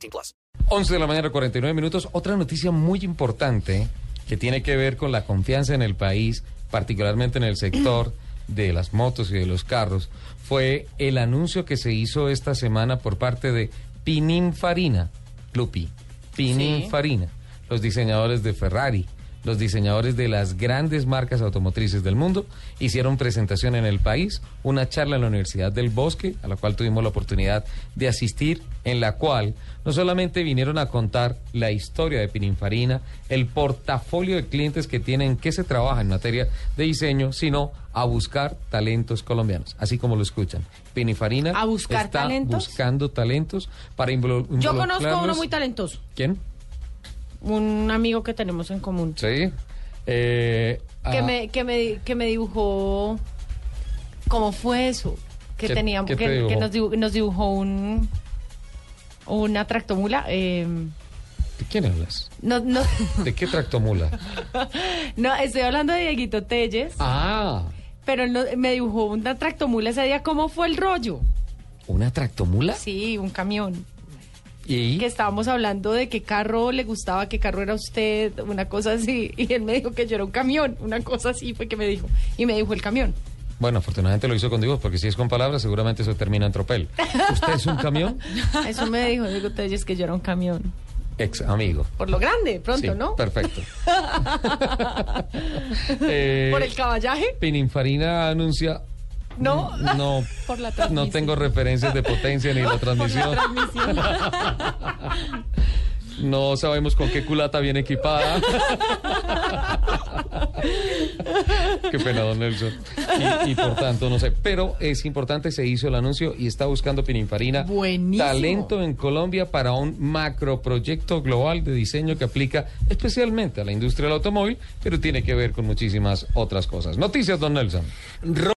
18 plus. 11 de la mañana, 49 minutos. Otra noticia muy importante que tiene que ver con la confianza en el país, particularmente en el sector de las motos y de los carros, fue el anuncio que se hizo esta semana por parte de Pininfarina, Lupi, Pininfarina, los diseñadores de Ferrari, los diseñadores de las grandes marcas automotrices del mundo hicieron presentación en el país, una charla en la Universidad del Bosque, a la cual tuvimos la oportunidad de asistir, en la cual no solamente vinieron a contar la historia de Pininfarina, el portafolio de clientes que tienen, que se trabaja en materia de diseño, sino a buscar talentos colombianos, así como lo escuchan. Pininfarina ¿A buscar está talentos? buscando talentos para involu- Yo conozco a uno involucrarlos- muy talentoso, ¿Quién? Un amigo que tenemos en común, Sí. Eh, que, ah, me, que, me, que me dibujó, ¿cómo fue eso? Que ¿Qué- teníamos, qué que, que dibujó? nos, dibu- nos dibujó un una tractomula. eh, ¿De quién hablas? no, no, ¿De qué tractomula? no, estoy hablando de Dieguito Telles, ah, pero no- me dibujó una tractomula ese día. ¿Cómo fue el rollo? ¿una tractomula? Sí, un camión. ¿Y? Que estábamos hablando de qué carro le gustaba, qué carro era usted, una cosa así. Y él me dijo que yo era un camión, una cosa así fue que me dijo. Y me dijo el camión. Bueno, afortunadamente lo hizo con Dios, porque si es con palabras, seguramente eso termina en tropel. ¿Usted es un camión? Eso me dijo Diego Telles que yo era un camión. Ex amigo. Por lo grande, pronto, Sí, ¿no? Perfecto. Eh, Por el caballaje, Pininfarina anuncia. ¿No? No, Por la no tengo referencias de potencia ni la transmisión. Transmisión. No sabemos con qué culata viene equipada. qué pena, don Nelson. Y, y por tanto, no sé. Pero es importante, se hizo el anuncio y está buscando Pininfarina Buenísimo. talento en Colombia para un macroproyecto global de diseño que aplica especialmente a la industria del automóvil, pero tiene que ver con muchísimas otras cosas. Noticias, don Nelson.